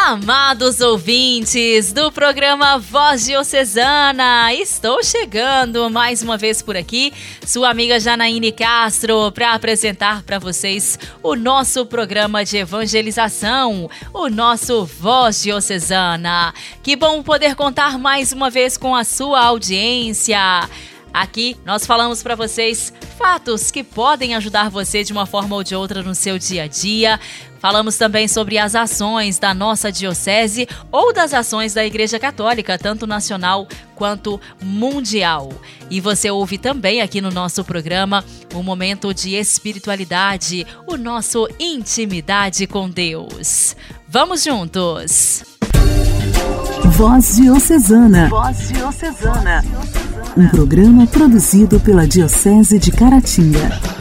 Amados ouvintes do programa Voz Diocesana, estou chegando mais uma vez por aqui, sua amiga Janaíne Castro, para apresentar para vocês o nosso programa de evangelização, o nosso Voz Diocesana. Que bom poder contar mais uma vez com a sua audiência. Aqui nós falamos para vocês fatos que podem ajudar você de uma forma ou de outra no seu dia a dia. Falamos também sobre as ações da nossa diocese ou das ações da Igreja Católica, tanto nacional quanto mundial. E você ouve também aqui no nosso programa o um momento de espiritualidade, o nosso intimidade com Deus. Vamos juntos! Voz Diocesana. Voz Diocesana. Um programa produzido pela Diocese de Caratinga.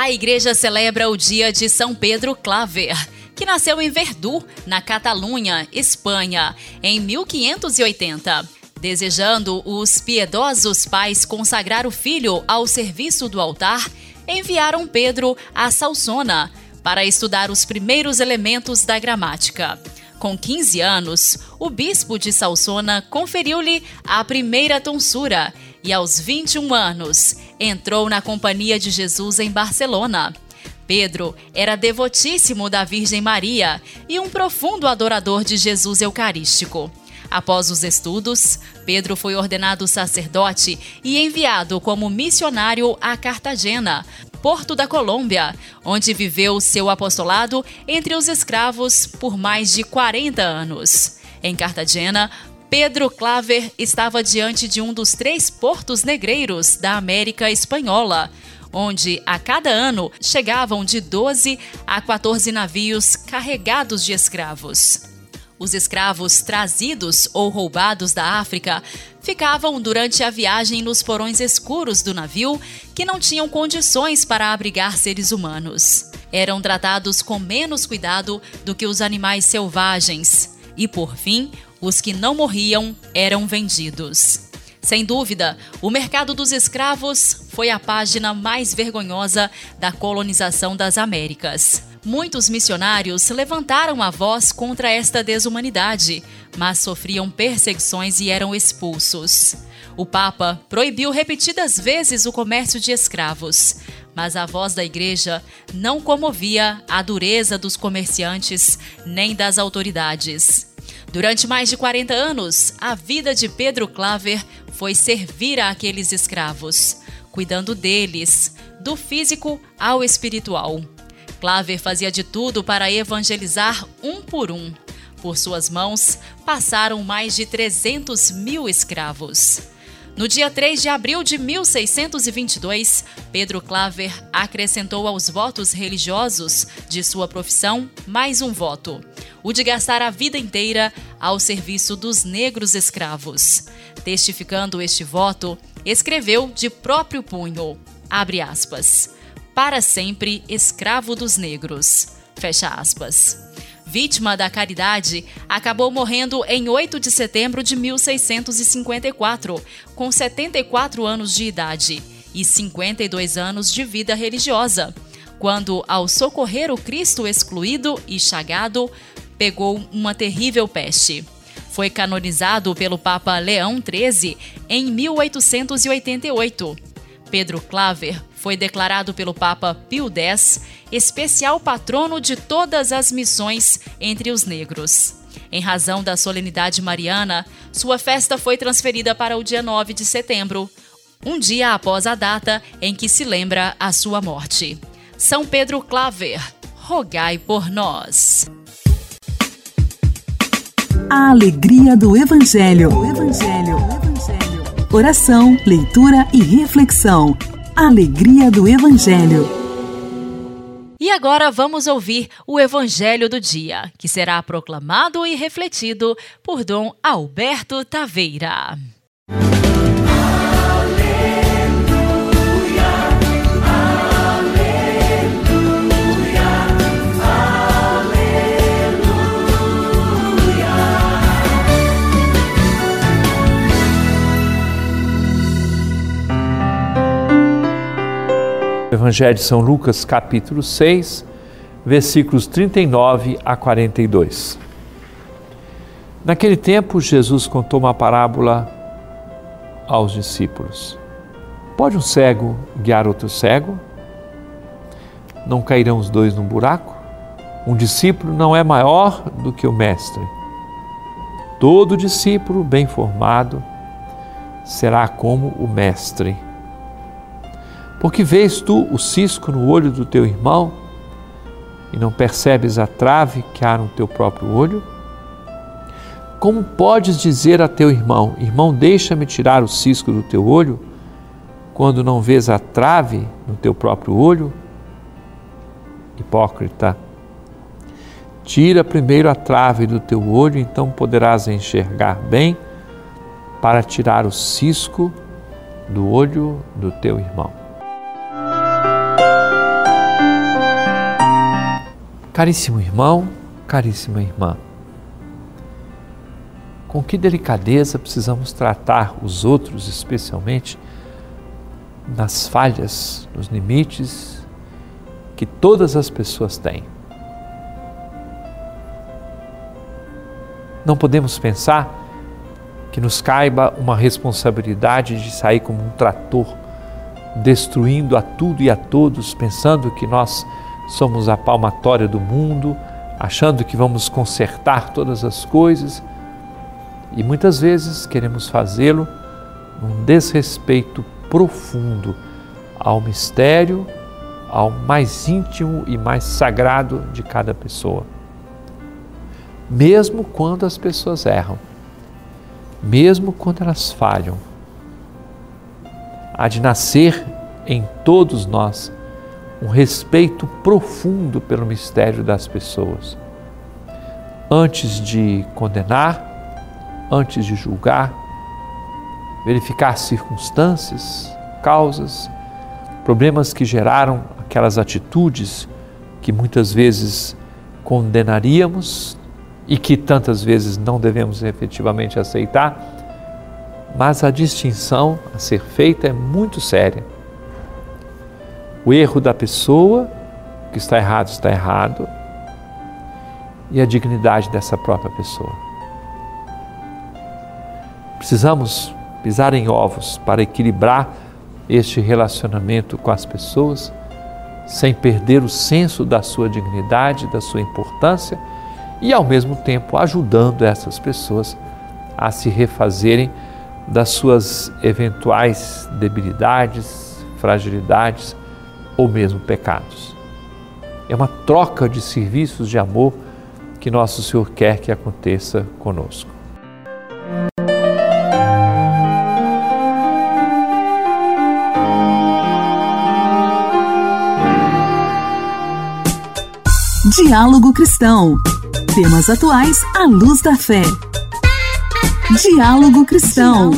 A igreja celebra o dia de São Pedro Claver, que nasceu em Verdú, na Catalunha, Espanha, em 1580. Desejando os piedosos pais consagrar o filho ao serviço do altar, enviaram Pedro a Salsona para estudar os primeiros elementos da gramática. Com 15 anos, o bispo de Salsona conferiu-lhe a primeira tonsura e, aos 21 anos, entrou na Companhia de Jesus em Barcelona. Pedro era devotíssimo da Virgem Maria e um profundo adorador de Jesus Eucarístico. Após os estudos, Pedro foi ordenado sacerdote e enviado como missionário a Cartagena, Porto da Colômbia, onde viveu seu apostolado entre os escravos por mais de 40 anos. Em Cartagena, Pedro Claver estava diante de um dos três portos negreiros da América Espanhola, onde a cada ano chegavam de 12 a 14 navios carregados de escravos. Os escravos trazidos ou roubados da África ficavam durante a viagem nos porões escuros do navio, que não tinham condições para abrigar seres humanos. Eram tratados com menos cuidado do que os animais selvagens. E, por fim, os que não morriam eram vendidos. Sem dúvida, o mercado dos escravos foi a página mais vergonhosa da colonização das Américas. Muitos missionários levantaram a voz contra esta desumanidade, mas sofriam perseguições e eram expulsos. O Papa proibiu repetidas vezes o comércio de escravos, mas a voz da Igreja não comovia a dureza dos comerciantes nem das autoridades. Durante mais de 40 anos, a vida de Pedro Claver foi servir a aqueles escravos, cuidando deles, do físico ao espiritual. Claver fazia de tudo para evangelizar um por um. Por suas mãos passaram mais de 300 mil escravos. No dia 3 de abril de 1622, Pedro Claver acrescentou aos votos religiosos de sua profissão mais um voto: o de gastar a vida inteira ao serviço dos negros escravos. Testificando este voto, escreveu de próprio punho: abre aspas para sempre escravo dos negros. Fecha aspas. Vítima da caridade, acabou morrendo em 8 de setembro de 1654, com 74 anos de idade e 52 anos de vida religiosa, quando, ao socorrer o Cristo excluído e chagado, pegou uma terrível peste. Foi canonizado pelo Papa Leão XIII em 1888. Pedro Claver foi declarado pelo Papa Pio X especial patrono de todas as missões entre os negros. Em razão da solenidade mariana, sua festa foi transferida para o dia 9 de setembro, um dia após a data em que se lembra a sua morte. São Pedro Claver, rogai por nós. A alegria do Evangelho. O Evangelho. O Evangelho. Oração, leitura e reflexão. Alegria do Evangelho. E agora vamos ouvir o Evangelho do Dia, que será proclamado e refletido por Dom Alberto Taveira. Evangelho de São Lucas, capítulo 6, versículos 39 a 42. Naquele tempo, Jesus contou uma parábola aos discípulos. Pode um cego guiar outro cego? Não cairão os dois num buraco? Um discípulo não é maior do que o mestre. Todo discípulo bem formado será como o mestre. Porque vês tu o cisco no olho do teu irmão e não percebes a trave que há no teu próprio olho? Como podes dizer a teu irmão: Irmão, deixa-me tirar o cisco do teu olho, quando não vês a trave no teu próprio olho? Hipócrita, tira primeiro a trave do teu olho, então poderás enxergar bem para tirar o cisco do olho do teu irmão. Caríssimo irmão, caríssima irmã, com que delicadeza precisamos tratar os outros, especialmente nas falhas, nos limites que todas as pessoas têm. Não podemos pensar que nos caiba uma responsabilidade de sair como um trator, destruindo a tudo e a todos, pensando que nós somos a palmatória do mundo, achando que vamos consertar todas as coisas e muitas vezes queremos fazê-lo num desrespeito profundo ao mistério, ao mais íntimo e mais sagrado de cada pessoa. Mesmo quando as pessoas erram, mesmo quando elas falham, há de nascer em todos nós um respeito profundo pelo mistério das pessoas. Antes de condenar, antes de julgar, verificar circunstâncias, causas, problemas que geraram aquelas atitudes que muitas vezes condenaríamos e que tantas vezes não devemos efetivamente aceitar, mas a distinção a ser feita é muito séria. O erro da pessoa, que está errado, está errado, e a dignidade dessa própria pessoa. Precisamos pisar em ovos para equilibrar este relacionamento com as pessoas, sem perder o senso da sua dignidade, da sua importância e, ao mesmo tempo, ajudando essas pessoas a se refazerem das suas eventuais debilidades, fragilidades ou mesmo pecados. É uma troca de serviços de amor que Nosso Senhor quer que aconteça conosco. Diálogo Cristão. Temas atuais à luz da fé. Diálogo Cristão.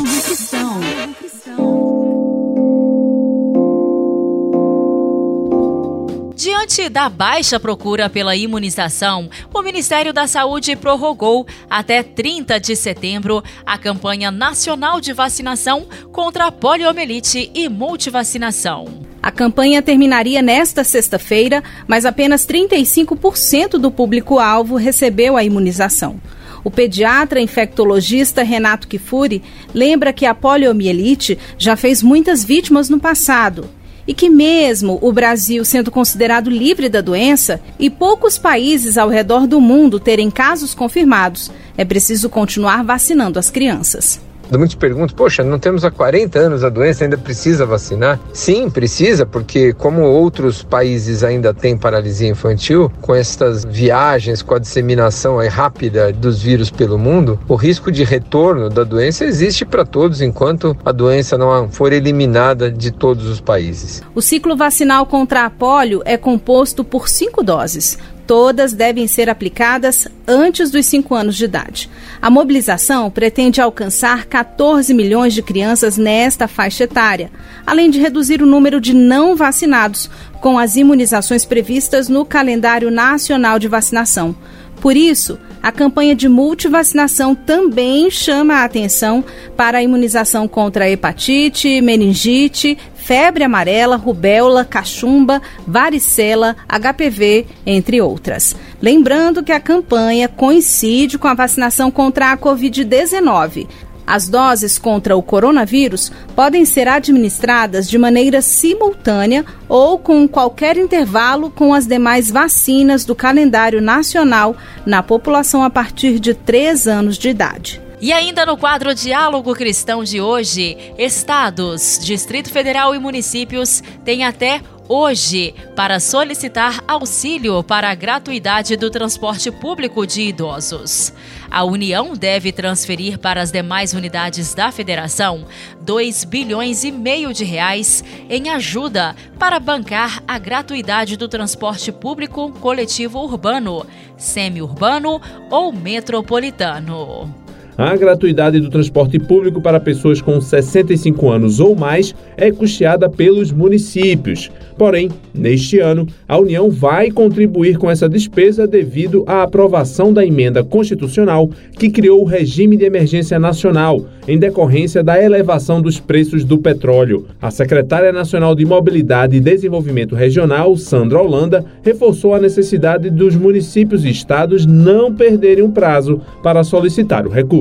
Diante da baixa procura pela imunização, o Ministério da Saúde prorrogou até 30 de setembro a campanha nacional de vacinação contra a poliomielite e multivacinação. A campanha terminaria nesta sexta-feira, mas apenas 35% do público-alvo recebeu a imunização. O pediatra infectologista Renato Kifuri lembra que a poliomielite já fez muitas vítimas no passado e que, mesmo o Brasil sendo considerado livre da doença e poucos países ao redor do mundo terem casos confirmados, é preciso continuar vacinando as crianças. Muitos perguntam, poxa, não temos há 40 anos a doença, ainda precisa vacinar? Sim, precisa, porque como outros países ainda têm paralisia infantil, com estas viagens, com a disseminação rápida dos vírus pelo mundo, o risco de retorno da doença existe para todos enquanto a doença não for eliminada de todos os países. O ciclo vacinal contra a polio é composto por cinco doses todas devem ser aplicadas antes dos 5 anos de idade. A mobilização pretende alcançar 14 milhões de crianças nesta faixa etária, além de reduzir o número de não vacinados com as imunizações previstas no calendário nacional de vacinação. Por isso, a campanha de multivacinação também chama a atenção para a imunização contra hepatite, meningite, febre amarela, rubéola, cachumba, varicela, HPV, entre outras. Lembrando que a campanha coincide com a vacinação contra a Covid-19. As doses contra o coronavírus podem ser administradas de maneira simultânea ou com qualquer intervalo com as demais vacinas do calendário nacional na população a partir de 3 anos de idade. E ainda no quadro Diálogo Cristão de hoje, estados, Distrito Federal e municípios têm até hoje para solicitar auxílio para a gratuidade do transporte público de idosos. A União deve transferir para as demais unidades da federação 2 bilhões e meio de reais em ajuda para bancar a gratuidade do transporte público coletivo urbano, semi-urbano ou metropolitano. A gratuidade do transporte público para pessoas com 65 anos ou mais é custeada pelos municípios. Porém, neste ano, a União vai contribuir com essa despesa devido à aprovação da emenda constitucional que criou o regime de emergência nacional, em decorrência da elevação dos preços do petróleo. A secretária nacional de Mobilidade e Desenvolvimento Regional, Sandra Holanda, reforçou a necessidade dos municípios e estados não perderem o prazo para solicitar o recurso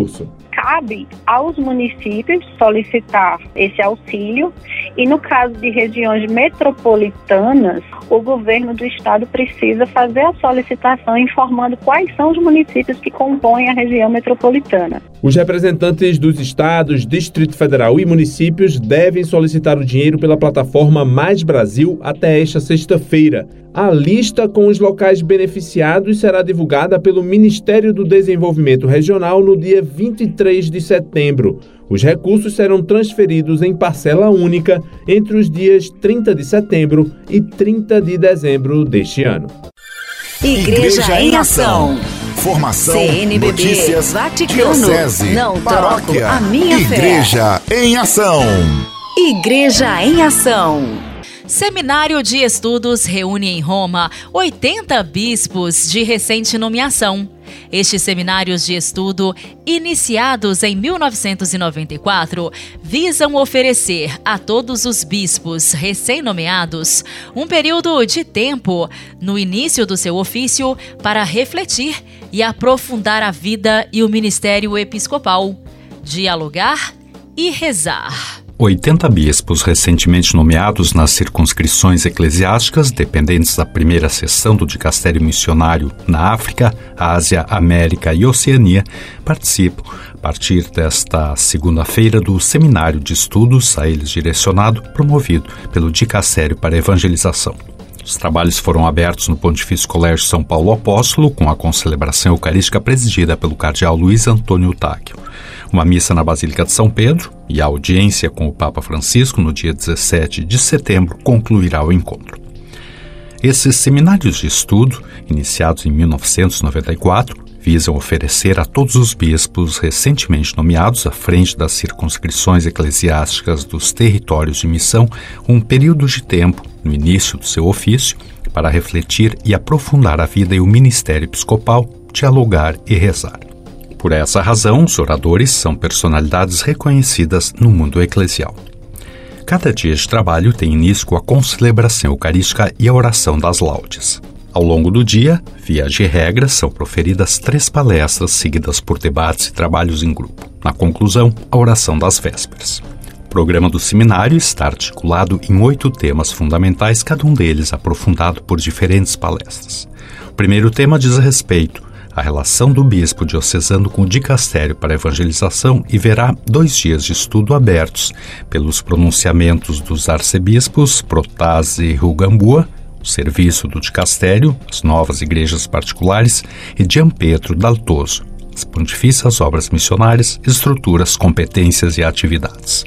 cabe aos municípios solicitar esse auxílio e no caso de regiões metropolitanas, o governo do estado precisa fazer a solicitação informando quais são os municípios que compõem a região metropolitana. Os representantes dos estados, Distrito Federal e municípios devem solicitar o dinheiro pela plataforma Mais Brasil até esta sexta-feira. A lista com os locais beneficiados será divulgada pelo Ministério do Desenvolvimento Regional no dia 23 de setembro. Os recursos serão transferidos em parcela única entre os dias 30 de setembro e 30 de dezembro deste ano. Igreja, Igreja em Ação. Formação, CNBB, notícias, Vaticano, diocese, não paróquia, troco a minha Igreja fé. em Ação. Igreja em Ação. Seminário de Estudos reúne em Roma 80 bispos de recente nomeação. Estes seminários de estudo, iniciados em 1994, visam oferecer a todos os bispos recém-nomeados um período de tempo no início do seu ofício para refletir e aprofundar a vida e o ministério episcopal, dialogar e rezar. 80 bispos recentemente nomeados nas circunscrições eclesiásticas dependentes da primeira seção do dicastério missionário na África, Ásia, América e Oceania participam, a partir desta segunda-feira, do seminário de estudos a eles direcionado, promovido pelo dicastério para evangelização. Os trabalhos foram abertos no Pontifício Colégio São Paulo Apóstolo, com a concelebração eucarística presidida pelo cardeal Luiz Antônio Táquio uma missa na Basílica de São Pedro e a audiência com o Papa Francisco no dia 17 de setembro concluirá o encontro. Esses seminários de estudo, iniciados em 1994, visam oferecer a todos os bispos recentemente nomeados à frente das circunscrições eclesiásticas dos territórios de missão um período de tempo, no início do seu ofício, para refletir e aprofundar a vida e o ministério episcopal, dialogar e rezar. Por essa razão, os oradores são personalidades reconhecidas no mundo eclesial. Cada dia de trabalho tem início com a concelebração eucarística e a oração das laudes. Ao longo do dia, via de regra, são proferidas três palestras seguidas por debates e trabalhos em grupo. Na conclusão, a oração das vésperas. O programa do seminário está articulado em oito temas fundamentais, cada um deles aprofundado por diferentes palestras. O primeiro tema diz respeito a relação do bispo diocesano com o dicastério para evangelização e verá dois dias de estudo abertos pelos pronunciamentos dos arcebispos Protase e Rugambua, o serviço do dicastério, as novas igrejas particulares e Gianpietro Daltoso, as pontifícias obras missionárias, estruturas, competências e atividades.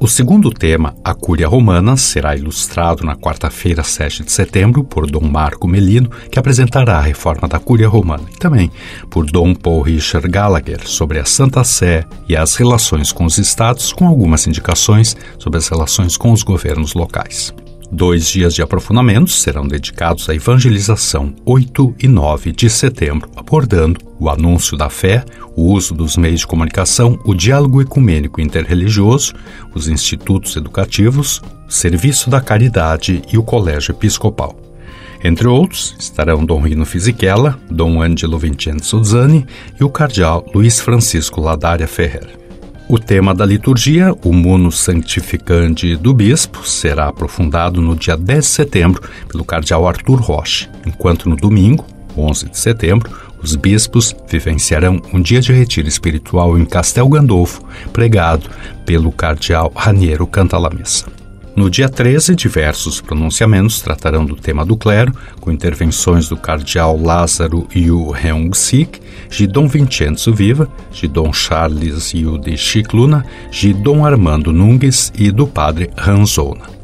O segundo tema, a Cúria Romana, será ilustrado na quarta-feira, 7 de setembro, por Dom Marco Melino, que apresentará a reforma da Cúria Romana, e também por Dom Paul Richard Gallagher sobre a Santa Sé e as relações com os estados, com algumas indicações sobre as relações com os governos locais. Dois dias de aprofundamento serão dedicados à evangelização 8 e 9 de setembro, abordando o anúncio da fé, o uso dos meios de comunicação, o diálogo ecumênico interreligioso, os institutos educativos, Serviço da Caridade e o Colégio Episcopal. Entre outros, estarão Dom Rino Fisichella, Dom Angelo Vincenzo Zani e o cardeal Luiz Francisco Ladaria Ferrer. O tema da liturgia, o Muno Sanctificante do Bispo, será aprofundado no dia 10 de setembro pelo cardeal Arthur Roche, enquanto no domingo, 11 de setembro, os bispos vivenciarão um dia de retiro espiritual em Castel Gandolfo, pregado pelo cardeal Raniero Cantalamessa. No dia 13, diversos pronunciamentos tratarão do tema do clero, com intervenções do cardeal Lázaro Yu Heung-sik, de Dom Vincenzo Viva, de Dom Charles de Chicluna, de Dom Armando Nungues e do padre Ranzona.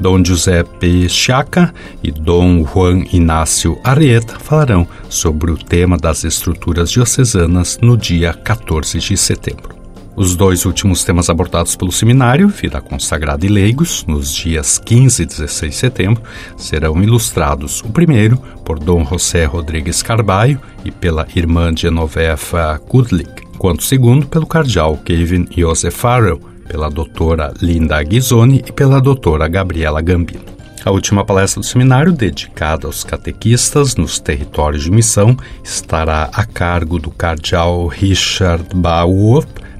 Dom Giuseppe Chaca e Dom Juan Inácio Arrieta falarão sobre o tema das estruturas diocesanas no dia 14 de setembro. Os dois últimos temas abordados pelo seminário, Vida Consagrada e Leigos, nos dias 15 e 16 de setembro, serão ilustrados. O primeiro por Dom José Rodrigues Carbalho e pela irmã Genoveva Kudlik, enquanto o segundo pelo cardeal Kevin Joseph Farrell, pela doutora Linda Ghisoni e pela doutora Gabriela Gambino. A última palestra do seminário, dedicada aos catequistas nos territórios de missão, estará a cargo do cardeal Richard Bauer,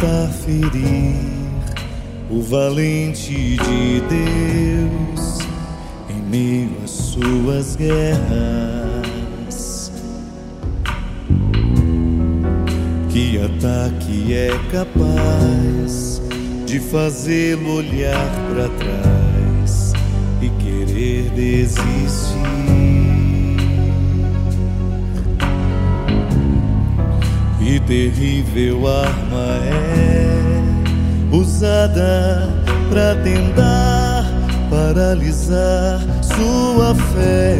Tentar ferir o valente de Deus em meio às suas guerras. Que ataque é capaz de fazê-lo olhar para trás e querer desistir? Que terrível arma é usada para tentar paralisar sua fé.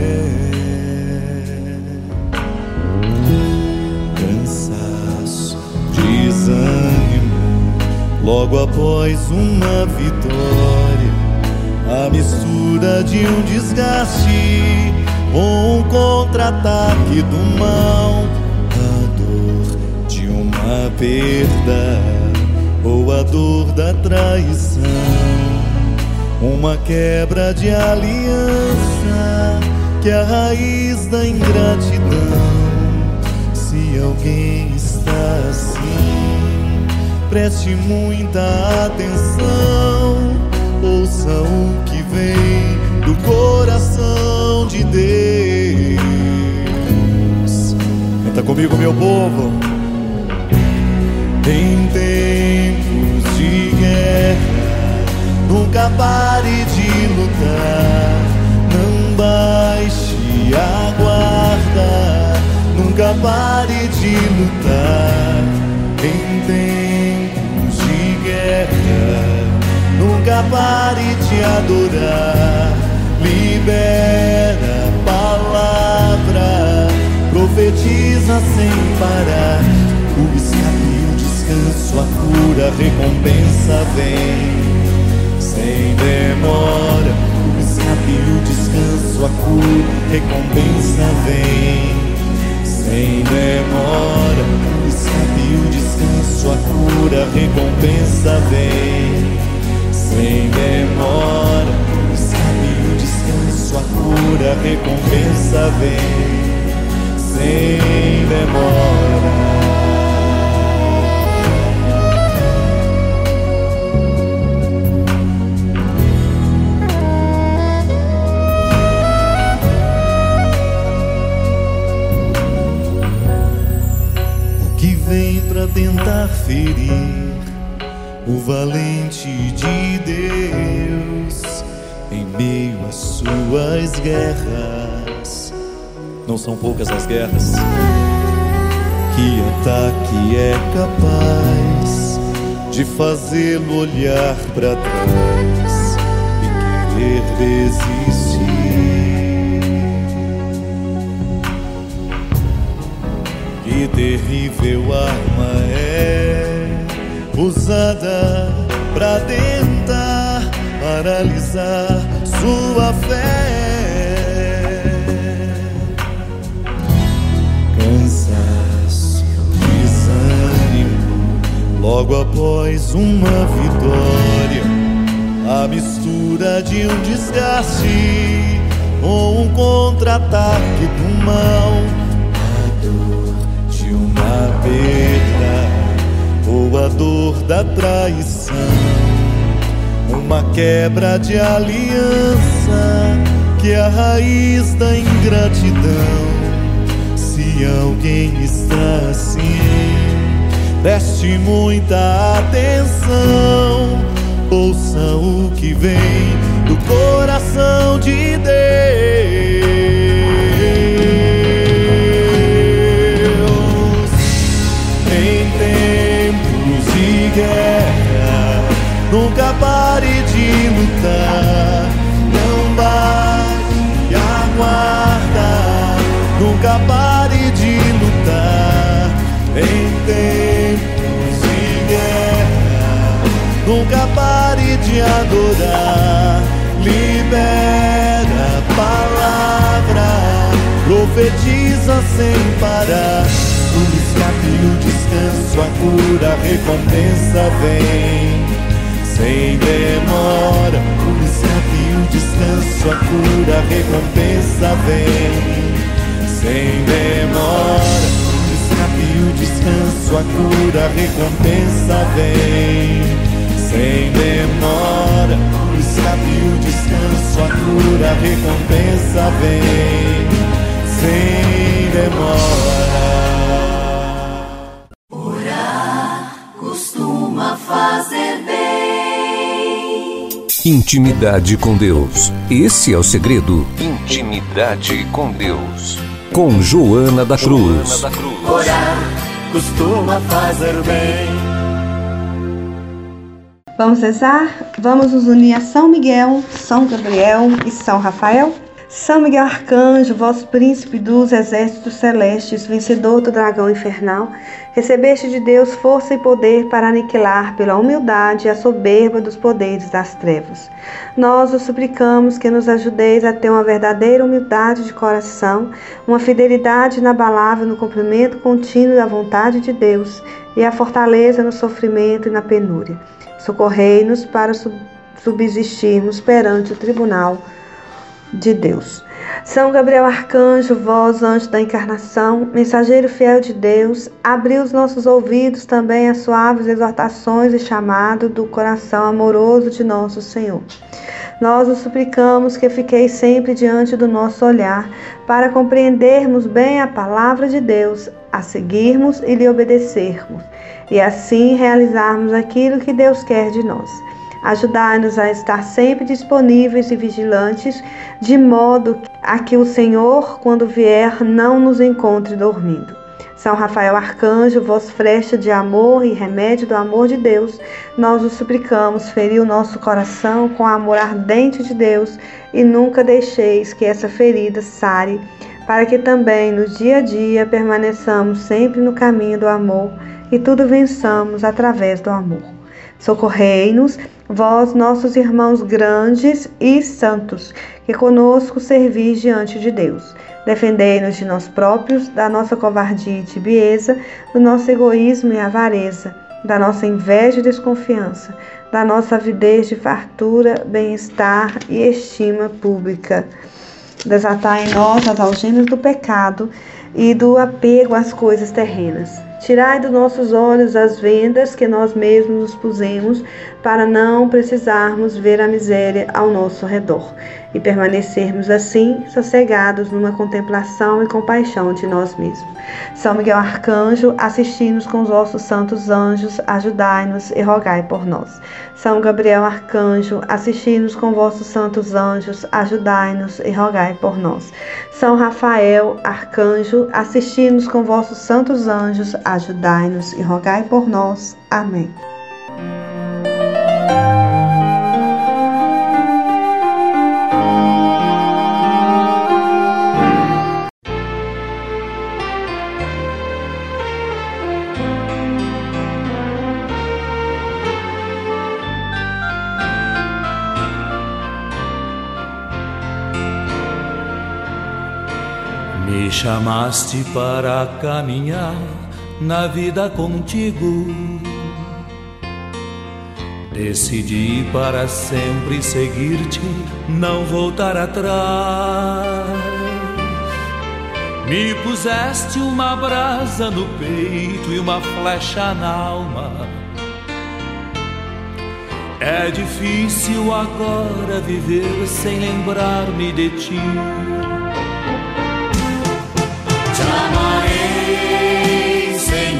Cansaço, desânimo, logo após uma vitória, a mistura de um desgaste com um contra-ataque do mal perda ou a dor da traição, uma quebra de aliança que é a raiz da ingratidão. Se alguém está assim, preste muita atenção, ouça o que vem do coração de Deus. Canta comigo, meu povo. Em tempos de guerra, nunca pare de lutar. Não baixe a guarda, nunca pare de lutar. Em tempos de guerra, nunca pare de adorar. Libera a palavra, profetiza sem parar. O escape descanso, a cura, recompensa vem sem demora. O escape, o descanso, a cura, recompensa vem sem demora. O escape, o descanso, a cura, recompensa vem sem demora. O escape, o descanso, a cura, recompensa vem sem demora. Tentar ferir o valente de Deus em meio às suas guerras. Não são poucas as guerras que ataque é capaz de fazê-lo olhar para trás e querer desistir. Que terrível arma é usada para tentar paralisar sua fé. Cansaço, desânimo, logo após uma vitória, a mistura de um desgaste ou um contra-ataque do mal, uma perda ou a dor da traição, uma quebra de aliança que é a raiz da ingratidão. Se alguém está assim, preste muita atenção, ouça o que vem do coração de Deus. Em tempos de guerra, nunca pare de adorar. Libera a palavra, profetiza sem parar. O escape, o descanso, a cura, a recompensa vem sem demora. O escape, o descanso, a cura, a recompensa vem sem demora. A cura, a recompensa vem sem demora. O escape, o descanso, a cura, a recompensa vem sem demora. costuma fazer bem. Intimidade com Deus. Esse é o segredo. Intimidade com Deus. Com Joana da Cruz. Orar costuma fazer bem. Vamos rezar? Vamos nos unir a São Miguel, São Gabriel e São Rafael? São Miguel Arcanjo, vosso príncipe dos exércitos celestes, vencedor do dragão infernal, recebeste de Deus força e poder para aniquilar pela humildade a soberba dos poderes das trevas. Nós os suplicamos que nos ajudeis a ter uma verdadeira humildade de coração, uma fidelidade inabalável no cumprimento contínuo da vontade de Deus e a fortaleza no sofrimento e na penúria. Socorrei-nos para subsistirmos perante o tribunal de Deus. São Gabriel Arcanjo, vós, anjo da encarnação, mensageiro fiel de Deus, abri os nossos ouvidos também às suaves exortações e chamado do coração amoroso de nosso Senhor. Nós os suplicamos que fiqueis sempre diante do nosso olhar, para compreendermos bem a palavra de Deus, a seguirmos e lhe obedecermos, e assim realizarmos aquilo que Deus quer de nós. Ajudai-nos a estar sempre disponíveis e vigilantes, de modo a que o Senhor, quando vier, não nos encontre dormindo. São Rafael Arcanjo, voz flecha de amor e remédio do amor de Deus, nós o suplicamos, ferir o nosso coração com o amor ardente de Deus e nunca deixeis que essa ferida sare, para que também no dia a dia permaneçamos sempre no caminho do amor e tudo vençamos através do amor. Socorrei-nos, vós, nossos irmãos grandes e santos, que conosco servis diante de Deus. Defendei-nos de nós próprios, da nossa covardia e tibieza, do nosso egoísmo e avareza, da nossa inveja e desconfiança, da nossa avidez de fartura, bem-estar e estima pública. Desatai em nós as algemas do pecado e do apego às coisas terrenas. Tirai dos nossos olhos as vendas que nós mesmos nos pusemos para não precisarmos ver a miséria ao nosso redor. E permanecermos assim sossegados numa contemplação e compaixão de nós mesmos. São Miguel Arcanjo, assisti-nos com os vossos santos anjos, ajudai-nos e rogai por nós. São Gabriel Arcanjo, assisti-nos com vossos santos anjos, ajudai-nos e rogai por nós. São Rafael Arcanjo, assisti-nos com vossos santos anjos, ajudai-nos e rogai por nós. Amém. Chamaste para caminhar na vida contigo. Decidi para sempre seguir-te, não voltar atrás. Me puseste uma brasa no peito e uma flecha na alma. É difícil agora viver sem lembrar-me de ti. Amarei, Senhor,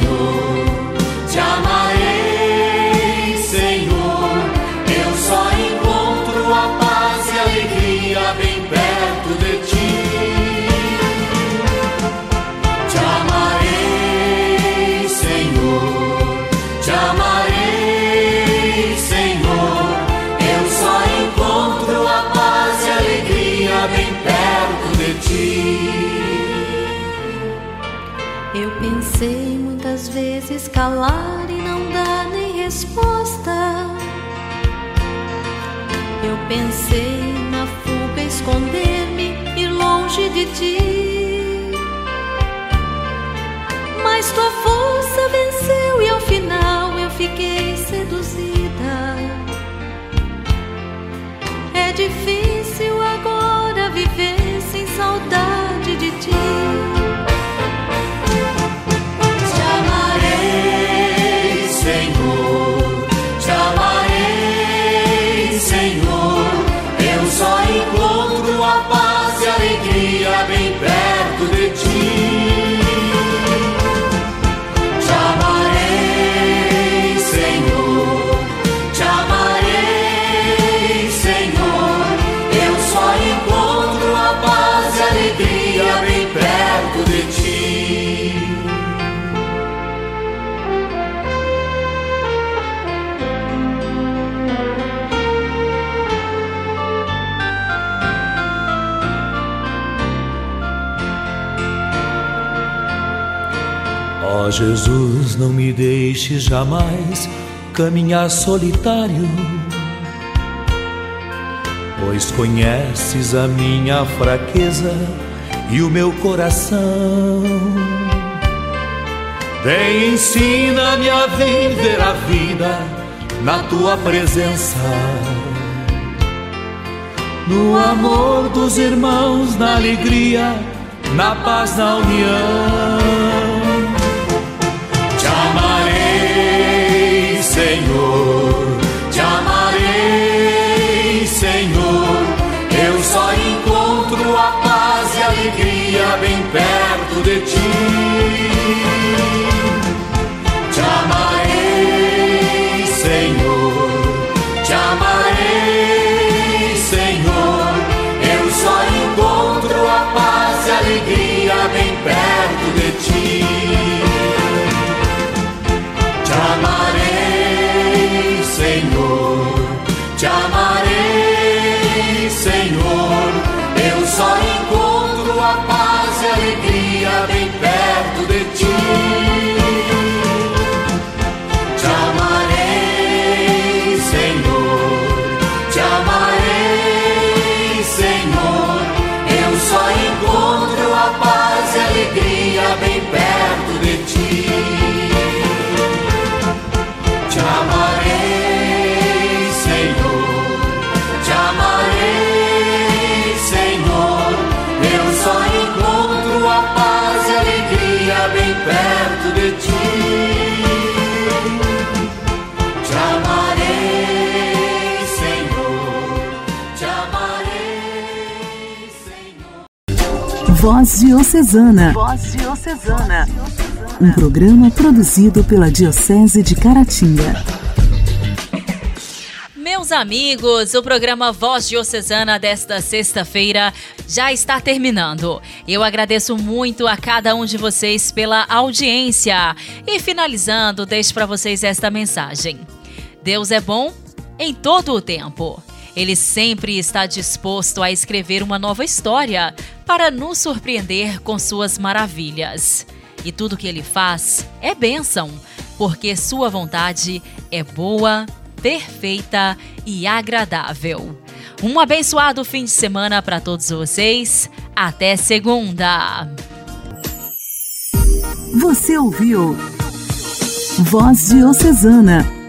calar e não dar nem resposta. Eu pensei na fuga esconder-me, ir longe de ti. Mas tua força venceu e ao final eu fiquei seduzida. É difícil agora viver Jesus, não me deixe jamais caminhar solitário, pois conheces a minha fraqueza e o meu coração. Vem, ensina-me a viver a vida na tua presença, no amor dos irmãos, na alegria, na paz, na união. Senhor, Voz Diocesana. Voz Diocesana. Um programa produzido pela Diocese de Caratinga. Meus amigos, o programa Voz Diocesana desta sexta-feira já está terminando. Eu agradeço muito a cada um de vocês pela audiência. E finalizando, deixo para vocês esta mensagem: Deus é bom em todo o tempo. Ele sempre está disposto a escrever uma nova história para nos surpreender com suas maravilhas. E tudo que ele faz é bênção, porque sua vontade é boa, perfeita e agradável. Um abençoado fim de semana para todos vocês. Até segunda. Você ouviu Voz Diocesana,